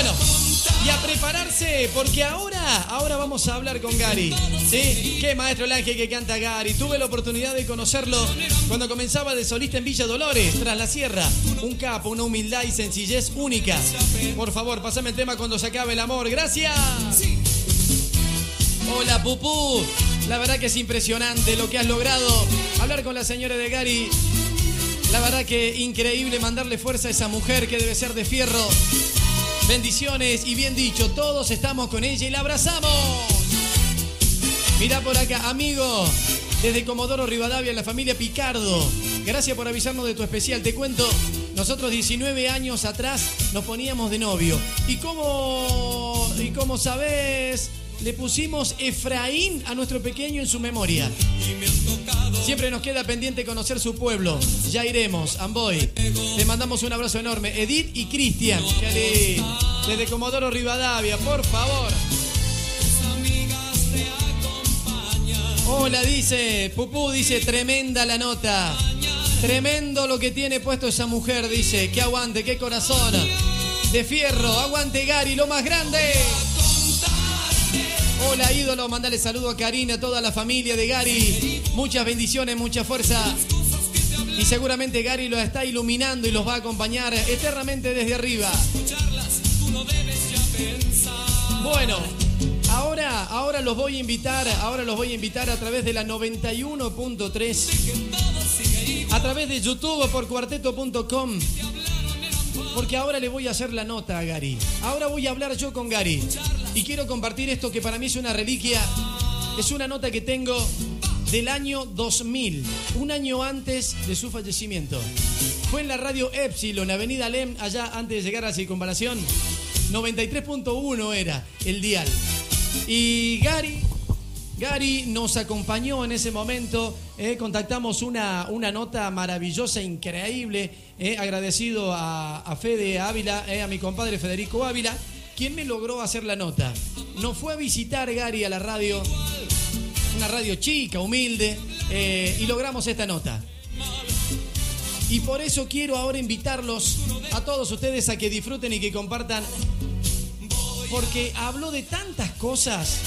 Bueno, y a prepararse, porque ahora, ahora vamos a hablar con Gary. ¿Sí? Qué maestro el ángel que canta Gary. Tuve la oportunidad de conocerlo cuando comenzaba de solista en Villa Dolores, tras la sierra. Un capo, una humildad y sencillez única. Por favor, pasame el tema cuando se acabe el amor. Gracias. Hola, Pupú. La verdad que es impresionante lo que has logrado. Hablar con la señora de Gary. La verdad que increíble mandarle fuerza a esa mujer que debe ser de fierro. Bendiciones y bien dicho, todos estamos con ella y la abrazamos. Mira por acá, amigo, desde Comodoro Rivadavia, la familia Picardo. Gracias por avisarnos de tu especial. Te cuento, nosotros 19 años atrás nos poníamos de novio. Y como, y como sabes, le pusimos Efraín a nuestro pequeño en su memoria. Siempre nos queda pendiente conocer su pueblo. Ya iremos, Amboy. Le mandamos un abrazo enorme. Edith y Cristian. Desde Comodoro Rivadavia, por favor. Hola, dice. Pupú dice, tremenda la nota. Tremendo lo que tiene puesto esa mujer, dice. Que aguante, qué corazón. De fierro, aguante Gary, lo más grande. Hola ídolo, mandale saludo a Karina, a toda la familia de Gary. Muchas bendiciones, mucha fuerza. Y seguramente Gary los está iluminando y los va a acompañar eternamente desde arriba. Bueno, ahora, ahora los voy a invitar, ahora los voy a invitar a través de la 91.3, a través de YouTube por cuarteto.com. Porque ahora le voy a hacer la nota a Gary. Ahora voy a hablar yo con Gary. Y quiero compartir esto que para mí es una reliquia. Es una nota que tengo del año 2000, un año antes de su fallecimiento. Fue en la radio Epsilon, Avenida Lem, allá antes de llegar a la circunvalación. 93.1 era el dial. Y Gary, Gary nos acompañó en ese momento. eh, contactamos una, una nota maravillosa, increíble. eh, agradecido a, a Fede Ávila, eh, a mi compadre Federico Ávila, quien me logró hacer la nota. Nos fue a visitar Gary a la radio, una radio chica, humilde, eh, y logramos esta nota. Y por eso quiero ahora invitarlos a todos ustedes a que disfruten y que compartan, porque habló de tantas cosas,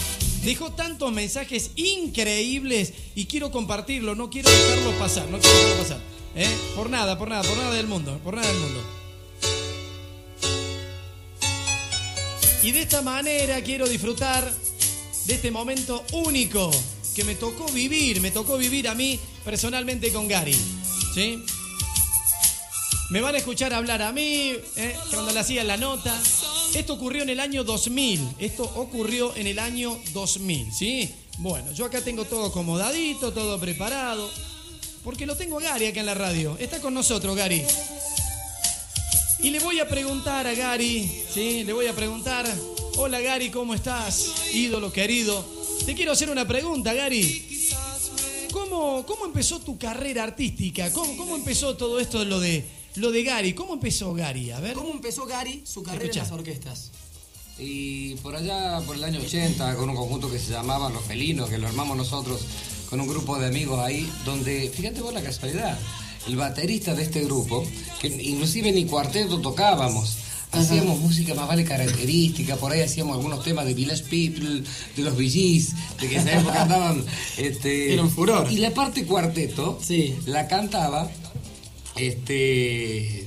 dejó tantos mensajes increíbles y quiero compartirlo, no quiero dejarlo pasar, no quiero dejarlo pasar. ¿eh? Por nada, por nada, por nada del mundo, por nada del mundo. Y de esta manera quiero disfrutar de este momento único que me tocó vivir, me tocó vivir a mí personalmente con Gary. ¿Sí? Me van a escuchar hablar a mí, ¿eh? cuando le hacía la nota. Esto ocurrió en el año 2000. Esto ocurrió en el año 2000, ¿sí? Bueno, yo acá tengo todo acomodadito, todo preparado. Porque lo tengo a Gary acá en la radio. Está con nosotros, Gary. Y le voy a preguntar a Gary, ¿sí? Le voy a preguntar, hola Gary, ¿cómo estás? Ídolo querido. Te quiero hacer una pregunta, Gary. ¿Cómo, cómo empezó tu carrera artística? ¿Cómo, cómo empezó todo esto de lo de, lo de Gary? ¿Cómo empezó Gary? A ver. ¿Cómo empezó Gary su carrera Escucha. en las orquestas? Y por allá, por el año 80, con un conjunto que se llamaba Los Felinos, que lo armamos nosotros con un grupo de amigos ahí, donde, fíjate vos la casualidad, el baterista de este grupo, que inclusive ni cuarteto tocábamos, hacíamos música más vale característica, por ahí hacíamos algunos temas de Village People, de los VGs, de que en esa época andaban... Este, Era un furor. Y la parte cuarteto Sí. la cantaba este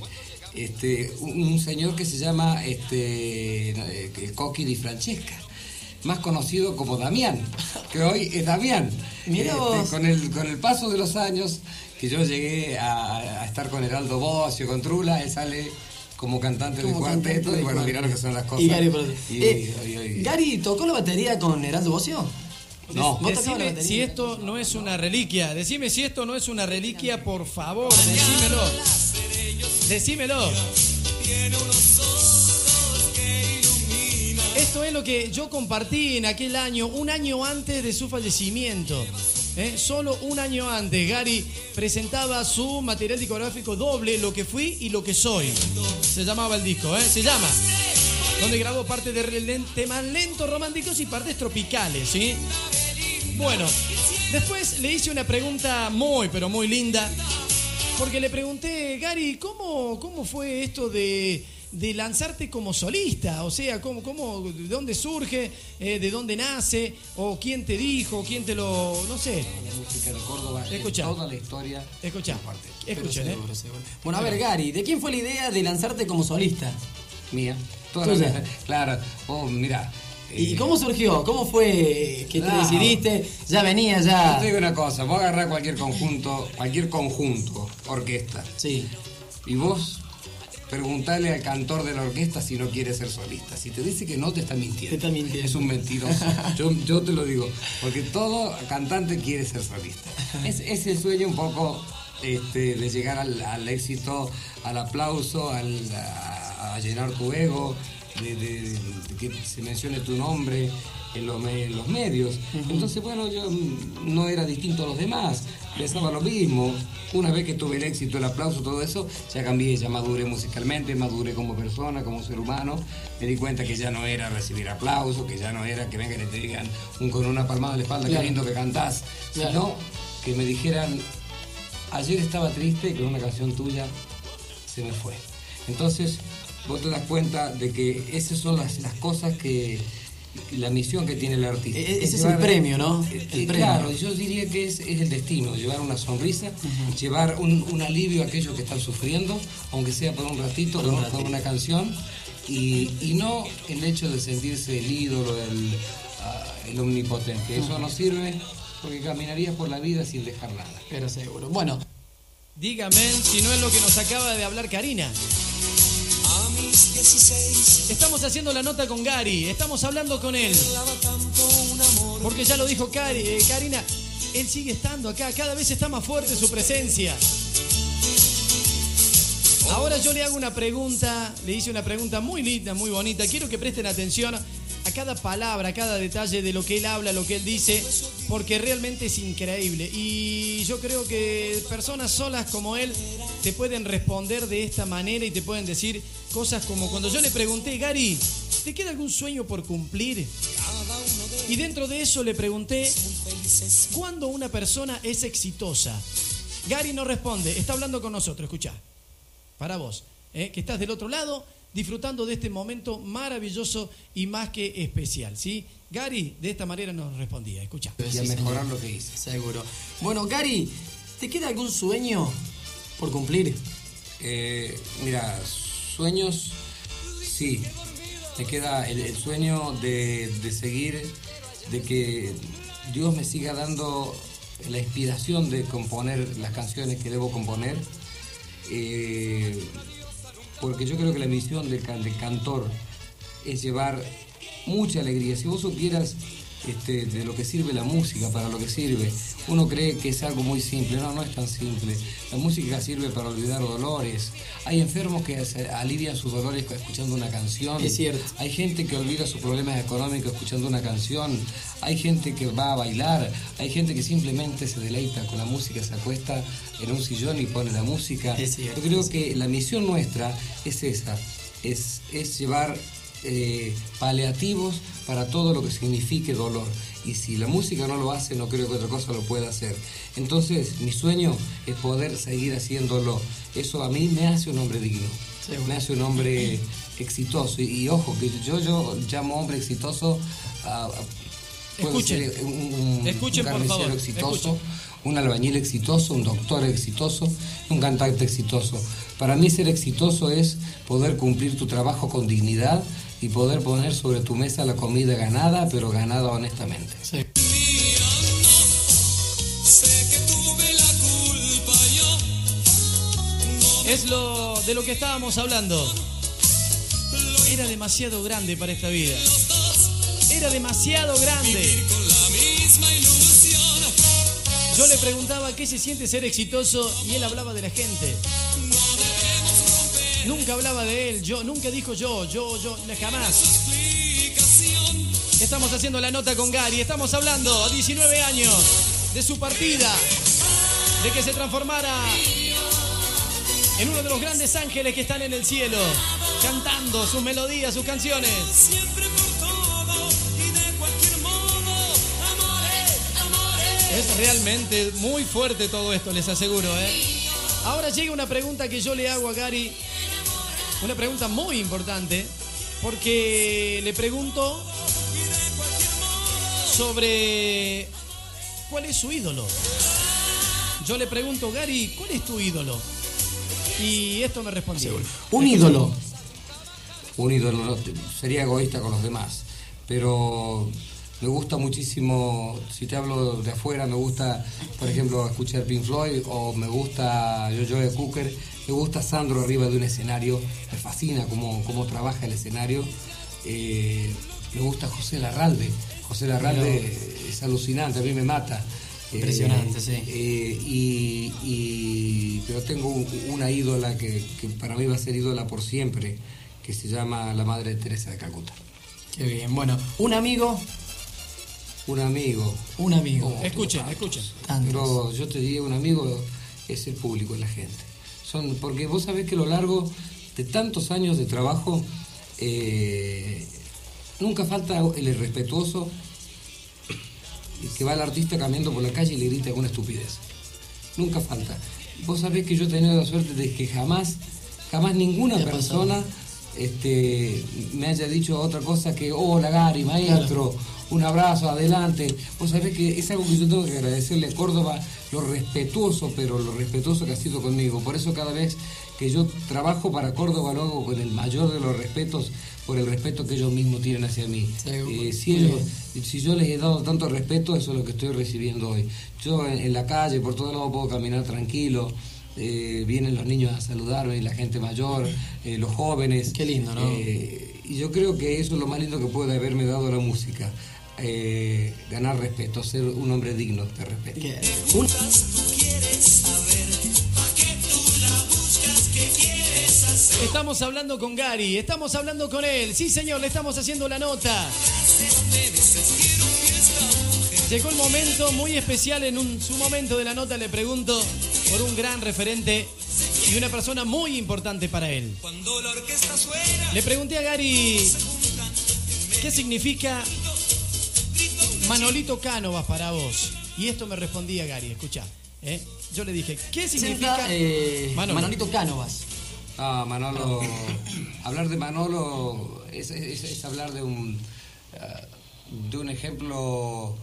este un, un señor que se llama este eh, Coqui di Francesca más conocido como Damián que hoy es Damián Este, con el con el paso de los años que yo llegué a, a estar con Heraldo Bocio con Trula él sale como cantante de Como cuarteto cantante de y bueno cuarteto. mirá lo que son las cosas Y Gary, por- Y- Eh, y- y- y- Gary, ¿tocó la batería con Heraldo Bocio? No. ¿Vos tocabas la Decime si esto no es una reliquia. Decime si esto no es una reliquia, por favor. Decímelo. Decímelo. Esto es lo que yo compartí en aquel año, un año antes de su fallecimiento. ¿Eh? Solo un año antes, Gary presentaba su material discográfico doble, Lo que fui y lo que soy. Se llamaba el disco, ¿eh? Se llama. Donde grabó parte de temas lentos, románticos y partes tropicales, ¿sí? Bueno, después le hice una pregunta muy, pero muy linda. Porque le pregunté, Gary, ¿cómo, cómo fue esto de, de lanzarte como solista. O sea, ¿cómo, cómo, ¿de dónde surge? eh, ¿De dónde nace? ¿O quién te dijo? ¿Quién te lo.? No sé. La música de Córdoba, toda la historia. Escucha. Escuchen, ¿eh? Bueno, a ver, Gary, ¿de quién fue la idea de lanzarte como solista? Mía. Toda la vida. Claro. Oh, mira. ¿Y eh, cómo surgió? ¿Cómo fue que te decidiste? Ya venía, Yo ya. te digo una cosa, vos agarrás cualquier conjunto, cualquier conjunto, orquesta, Sí. y vos preguntale al cantor de la orquesta si no quiere ser solista. Si te dice que no, te está mintiendo. Te está mintiendo. Es un mentiroso. Yo, yo te lo digo, porque todo cantante quiere ser solista. Es, es el sueño un poco este, de llegar al, al éxito, al aplauso, al, a, a llenar tu ego, de, de- de que se mencione tu nombre en los, me- en los medios. Entonces, bueno, yo mm, no era distinto a los demás, pensaba lo mismo. Una vez que tuve el éxito, el aplauso, todo eso, ya cambié, ya maduré musicalmente, maduré como persona, como ser humano. Me di cuenta que ya no era recibir aplauso, que ya no era que vengan y te digan un, con una palmada en la espalda, Claro. qué lindo que cantás, Claro. sino que me dijeran, ayer estaba triste y con una canción tuya se me fue. Entonces, vos te das cuenta de que esas son las, las cosas que, la misión que tiene el artista. E- ese es el premio, ¿no? Eh, El premio. Claro, yo diría que es, es el destino, llevar una sonrisa, llevar un, un alivio a aquellos que están sufriendo, aunque sea por un ratito, Por un ratito. una canción, y, y no el hecho de sentirse el ídolo, el, ah, el omnipotente. Eso no sirve porque caminarías por la vida sin dejar nada. Pero seguro. Bueno, Dígame si no es lo que nos acaba de hablar Karina. A mis 16 Estamos haciendo la nota con Gary, estamos hablando con él. Porque ya lo dijo Cari- eh, Karina, él sigue estando acá, cada vez está más fuerte su presencia. Ahora yo le hago una pregunta, le hice una pregunta muy linda, muy bonita. Quiero que presten atención cada palabra, cada detalle de lo que él habla, lo que él dice, porque realmente es increíble. Y yo creo que personas solas como él te pueden responder de esta manera y te pueden decir cosas como cuando yo le pregunté, Gary, ¿te queda algún sueño por cumplir? Y dentro de eso le pregunté, ¿cuándo una persona es exitosa? Gary no responde, está hablando con nosotros, escucha. Para vos, ¿eh? que estás del otro lado disfrutando de este momento maravilloso y más que especial, ¿sí? Gary de esta manera nos respondía, escucha. Y a mejorar lo que hice. seguro. Bueno, Gary, ¿te queda algún sueño por cumplir? Eh, mira, sueños, sí. Me queda el, el sueño de, de seguir, de que Dios me siga dando la inspiración de componer las canciones que debo componer. Eh, porque yo creo que la misión del, del cantor es llevar mucha alegría. Si vos supieras este, de lo que sirve la música, para lo que sirve, uno cree que es algo muy simple. No, no es tan simple. La música sirve para olvidar dolores. Hay enfermos que alivian sus dolores escuchando una canción. Es cierto. Hay gente que olvida sus problemas económicos escuchando una canción. Hay gente que va a bailar. Hay gente que simplemente se deleita con la música, se acuesta en un sillón y pone la música. Es cierto, Yo creo es que la misión nuestra es esa, es, es llevar eh, paliativos para todo lo que signifique dolor. Y si la música no lo hace, no creo que otra cosa lo pueda hacer. Entonces, mi sueño es poder seguir haciéndolo. Eso a mí me hace un hombre digno. Seguro. Me hace un hombre exitoso. Y, y ojo, que yo, yo llamo hombre exitoso a... a- Escuchen. ser un, un- Escuchen, un por favor. exitoso, Escuchen. un albañil exitoso, un doctor exitoso, un cantante exitoso. Para mí ser exitoso es poder cumplir tu trabajo con dignidad y poder poner sobre tu mesa la comida ganada, pero ganada honestamente. Es lo de lo que estábamos hablando. Era demasiado grande para esta vida. Era demasiado grande. Yo le preguntaba qué se siente ser exitoso y él hablaba de la gente. Nunca hablaba de él, yo nunca dijo yo, yo, yo, jamás. Estamos haciendo la nota con Gary, estamos hablando a 19 años de su partida, de que se transformara en uno de los grandes ángeles que están en el cielo, cantando sus melodías, sus canciones. Es realmente muy fuerte todo esto, les aseguro, ¿eh? Ahora llega una pregunta que yo le hago a Gary Una pregunta muy importante porque le pregunto sobre cuál es su ídolo. Yo le pregunto, Gary, ¿cuál es tu ídolo? Y esto me respondió. Un ídolo. un ídolo, sería egoísta con los demás, pero me gusta muchísimo, si te hablo de afuera, me gusta, por ejemplo, escuchar Pink Floyd o me gusta Jojo Cooker, me gusta Sandro arriba de un escenario, me fascina cómo, cómo trabaja el escenario, Eh, me gusta José Larralde, José Larralde es alucinante, a mí me mata. Eh, Impresionante, sí. eh, y, y- pero tengo un- una ídola que, que para mí va a ser ídola por siempre, que se llama la Madre Teresa de Calcuta. Qué bien. Bueno, un amigo, Un amigo. un amigo. Oh, Escuchen. Pero yo te diría, un amigo es el público, es la gente. Son, porque vos sabés que a lo largo de tantos años de trabajo, eh, nunca falta el irrespetuoso que va el artista caminando por la calle y le grita alguna estupidez. Nunca falta. Vos sabés que yo he tenido la suerte de que jamás, jamás ninguna ¿Te ha pasado? Este, me haya dicho otra cosa que, hola Gary, maestro, un abrazo, adelante. Vos sabés que es algo que yo tengo que agradecerle a Córdoba, lo respetuoso, pero lo respetuoso que ha sido conmigo. Por eso cada vez que yo trabajo para Córdoba lo hago con el mayor de los respetos, por el respeto que ellos mismos tienen hacia mí. Eh, si, ellos, si yo les he dado tanto respeto, eso es lo que estoy recibiendo hoy. Yo en, en la calle, por todos lados puedo caminar tranquilo. Eh, vienen los niños a saludarme, la gente mayor, eh, los jóvenes. Qué lindo, ¿no? Eh, y yo creo que eso es lo más lindo que puede haberme dado la música. Eh, ganar respeto, ser un hombre digno de respeto. Un- Estamos hablando con Gary, estamos hablando con él. Sí, señor, le estamos haciendo la nota. Llegó el momento muy especial en un, su momento de la nota, le pregunto por un gran referente y una persona muy importante para él. Cuando la orquesta suena, Le pregunté a Gary qué significa Manolito Cánovas para vos. Y esto me respondía Gary, escucha. ¿eh? Yo le dije, ¿qué significa eh, Manolo? Manolito Cánovas. Ah, Manolo, hablar de Manolo es, es- es hablar de un, ah, de un ejemplo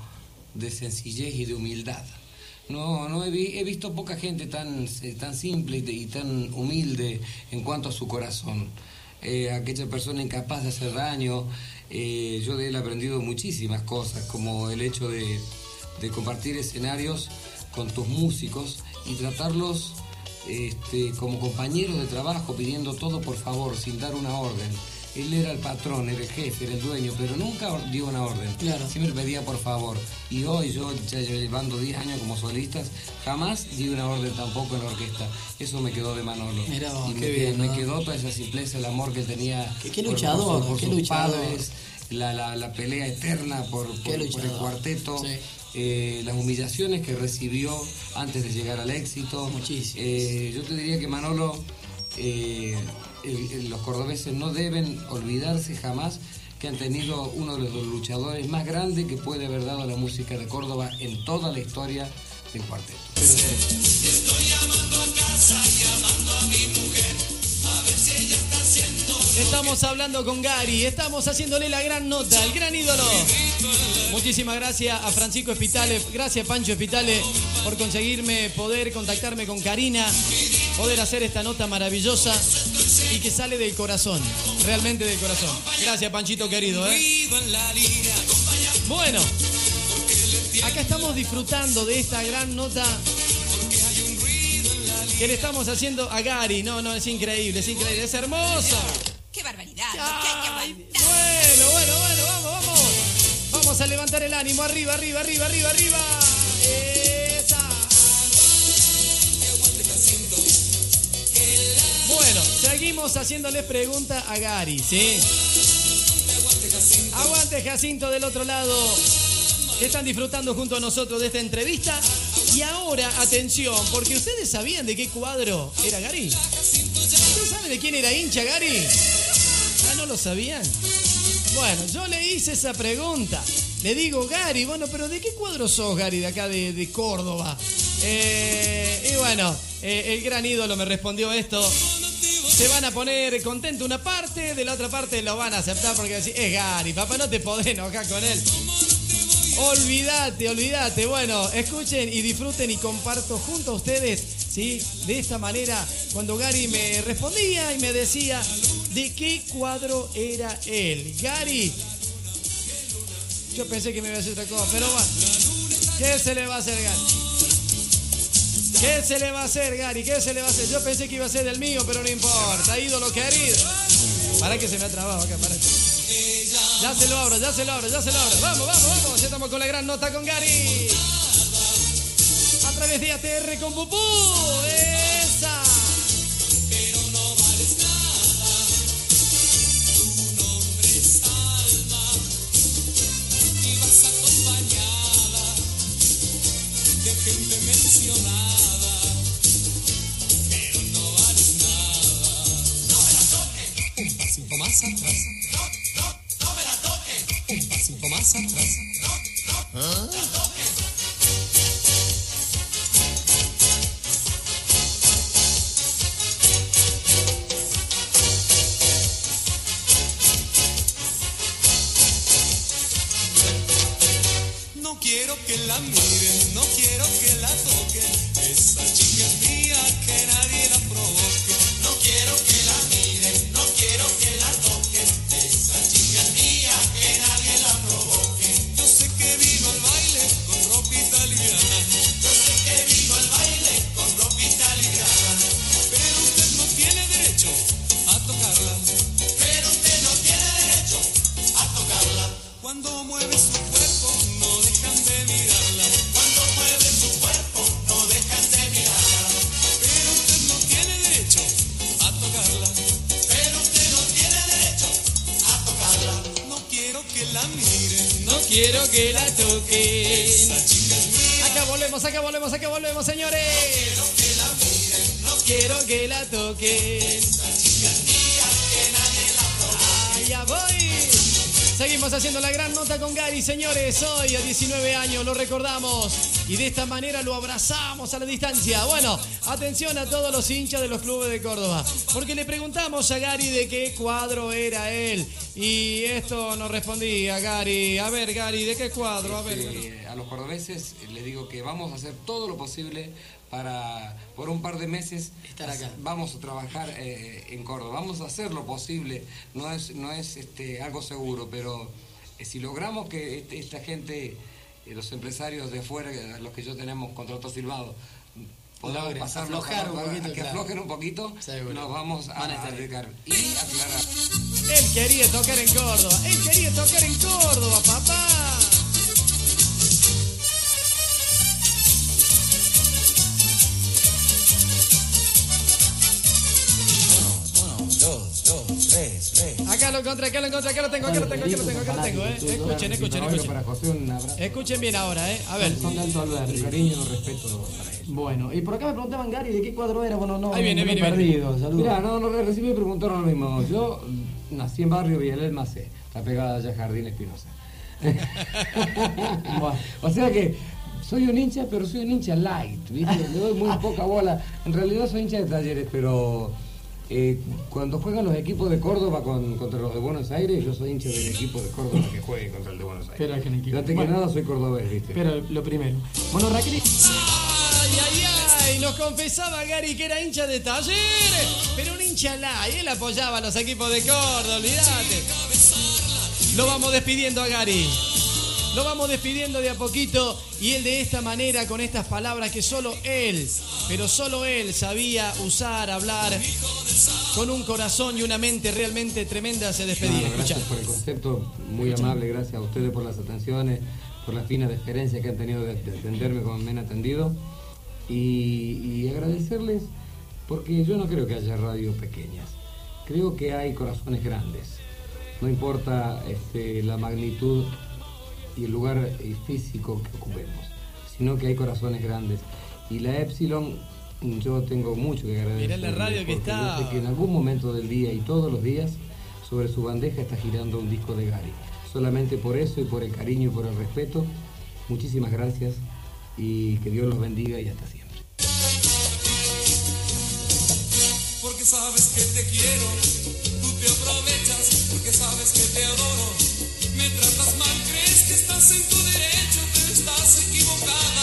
de sencillez y de humildad. No, no he, vi- he visto poca gente tan, eh, tan simple y, tan humilde en cuanto a su corazón. Eh, aquella persona incapaz de hacer daño, eh, yo de él he aprendido muchísimas cosas, como el hecho de, de compartir escenarios con tus músicos y tratarlos este, como compañeros de trabajo pidiendo todo por favor, sin dar una orden. Él era el patrón, era el jefe, era el dueño, pero nunca dio una orden. Claro. Siempre pedía por favor. Y hoy yo, ya llevando 10 años como solistas, jamás di una orden tampoco en la orquesta. Eso me quedó de Manolo. Vos, y me, qué qued- bien, me ¿no? quedó toda esa simpleza, el amor que tenía Qué- por luchador, por qué sus luchador. padres, la, la- la pelea eterna por, por- por el cuarteto. Sí. eh, las humillaciones que recibió antes de llegar al éxito. Muchísimas. Eh, yo te diría que Manolo, eh, los cordobeses no deben olvidarse jamás que han tenido uno de los luchadores más grandes que puede haber dado la música de Córdoba en toda la historia del cuarteto. Estamos hablando con Gary, estamos haciéndole la gran nota, el gran ídolo. Muchísimas gracias a Francisco Espitale, gracias Pancho Espitale por conseguirme poder contactarme con Karina, poder hacer esta nota maravillosa y que sale del corazón, realmente del corazón. Gracias Panchito querido. ¿eh? Bueno, acá estamos disfrutando de esta gran nota que le estamos haciendo a Gary. No, no, es increíble, es increíble, es hermoso. ¡Qué barbaridad! Ay, bueno, bueno, bueno, vamos, vamos. Vamos a levantar el ánimo, arriba, arriba, arriba, arriba, arriba. Seguimos haciéndole pregunta a Gary, ¿sí? Aguante Jacinto del otro lado, que están disfrutando junto a nosotros de esta entrevista. Y ahora, atención, porque ustedes sabían de qué cuadro era Gary. ¿Ustedes saben de quién era hincha Gary? Ah, ¿no lo sabían? Bueno, yo le hice esa pregunta. Le digo, Gary, bueno, pero ¿de qué cuadro sos, Gary, de acá de, de Córdoba? Eh, y bueno, eh, el gran ídolo me respondió esto. Se van a poner contento una parte, de la otra parte lo van a aceptar porque decir, es Gary, papá, no te podés enojar con él. Olvídate, olvídate. Bueno, escuchen y disfruten y comparto junto a ustedes, ¿sí? De esta manera, cuando Gary me respondía y me decía de qué cuadro era él. Gary, yo pensé que me iba a hacer otra cosa, pero bueno, ¿qué se le va a hacer, Gary? ¿Qué se le va a hacer, Gary? ¿Qué se le va a hacer? Yo pensé que iba a ser del mío, pero no importa. Ídolo querido. Para que se me ha trabado acá, para. Ya se lo abro, ya se lo abro, ya se lo abro. Vamos, vamos, vamos. Ya estamos con la gran nota con Gary. A través de ATR con Pupú. Esa. Pasito más atrás. Un pasito más atrás. No quiero que la toquen. esa chica es mía. Acá volvemos, acá volvemos, acá volvemos, señores. Quiero que la miren, no Quiero que la toquen. esa chica es mía, que nadie la provoque. Allá voy. Seguimos haciendo la gran nota con Gary, señores. Hoy a 19 años lo recordamos y de esta manera lo abrazamos a la distancia. Bueno, atención a todos los hinchas de los clubes de Córdoba, porque le preguntamos a Gary de qué cuadro era él y esto nos respondía Gary. A ver, Gary, ¿de qué cuadro? A ver. Eh, a los cordobeses les digo que vamos a hacer todo lo posible para, por un par de meses, Estar acá. vamos a trabajar eh, en Córdoba. Vamos a hacer lo posible. No es, no es este, algo seguro, pero eh, si logramos que este- esta gente, eh, los empresarios de afuera, eh, los que yo tenemos contratos firmados, podamos Logren pasarlo aflojar para- un para- poquito, que claro. aflojen un poquito, Seguro. nos vamos a, a dedicar. Y aclarar. Él quería tocar en Córdoba. Él quería tocar en Córdoba, papá. Lo encontré, acá lo encontré, acá lo tengo, acá lo tengo, acá lo tengo, acá lo tengo, eh. Escuchen, escuchen, escuchen. Bien ahora, eh. A ver. Son Alberto, un cariño y respeto. Bueno, y por acá me preguntaban, Gary, ¿de qué cuadro era? Bueno, no, Ahí viene, no me he viene, perdido. Saludos. Mira, no, no, recién me preguntaron lo mismo. Yo nací en barrio Villalel Macé, está pegada allá Jardín Espinosa. O sea que soy un hincha, pero soy un hincha light, ¿viste? Le doy muy poca bola. En realidad soy hincha de talleres, pero eh, cuando juegan los equipos de Córdoba con- contra los de Buenos Aires, yo soy hincha del equipo de Córdoba que juegue contra el de Buenos Aires. Pero que antes que nada soy cordobés, ¿viste? Pero lo primero. Bueno, Raquel, Ay, ay, ay, nos confesaba Gary que era hincha de talleres, pero un hincha light, él apoyaba a los equipos de Córdoba, olvídate. Lo vamos despidiendo a Gary. Lo vamos despidiendo de a poquito y él de esta manera, con estas palabras que solo él, pero solo él sabía usar, hablar, con un corazón y una mente realmente tremenda, se despedía. Gracias por el concepto, muy amable, gracias a ustedes por las atenciones, por la fina deferencia que han tenido de, de atenderme como me han atendido. Y, y agradecerles porque yo no creo que haya radios pequeñas, creo que hay corazones grandes, no importa este, la magnitud y el lugar eh, físico que ocupemos, sino que hay corazones grandes. Y la Epsilon yo tengo mucho que agradecer. Mirá la radio que está. yo sé que en algún momento del día y todos los días sobre su bandeja está girando un disco de Gary. Solamente por eso y por el cariño y por el respeto, muchísimas gracias y que Dios los bendiga y hasta siempre. Porque sabes que te quiero. Tú te aprovechas porque sabes que te adoro. Me tratas mal, crees que estás en tu derecho, pero estás equivocada.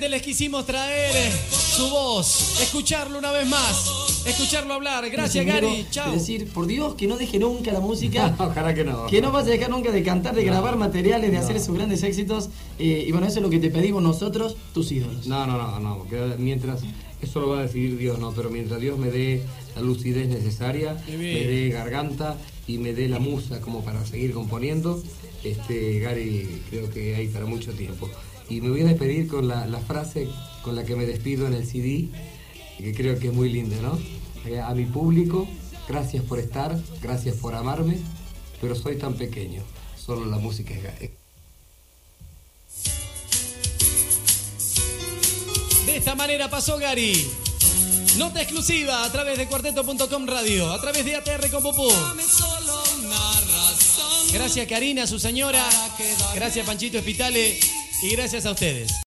Simplemente les quisimos traer eh, su voz, escucharlo una vez más, escucharlo hablar. Gracias, Gary. Chao. Decir, por Dios, que no deje nunca la música. Ojalá que no. Que no vas a dejar nunca de cantar, de grabar materiales, de hacer sus grandes éxitos. eh, y bueno, eso es lo que te pedimos nosotros, tus ídolos. No, no, no, no. que mientras, eso lo va a decidir Dios, no, pero mientras Dios me dé la lucidez necesaria, me dé garganta y me dé la musa como para seguir componiendo, este, Gary creo que hay para mucho tiempo. Y me voy a despedir con la, la frase con la que me despido en el CD, que creo que es muy linda, ¿no? Eh, A mi público, gracias por estar, gracias por amarme, pero soy tan pequeño, solo la música es Gary. De esta manera pasó Gary. Nota exclusiva a través de cuarteto.com radio, a través de ATR con Popó. Gracias Karina, su señora. Gracias Panchito Espitale. Y gracias a ustedes.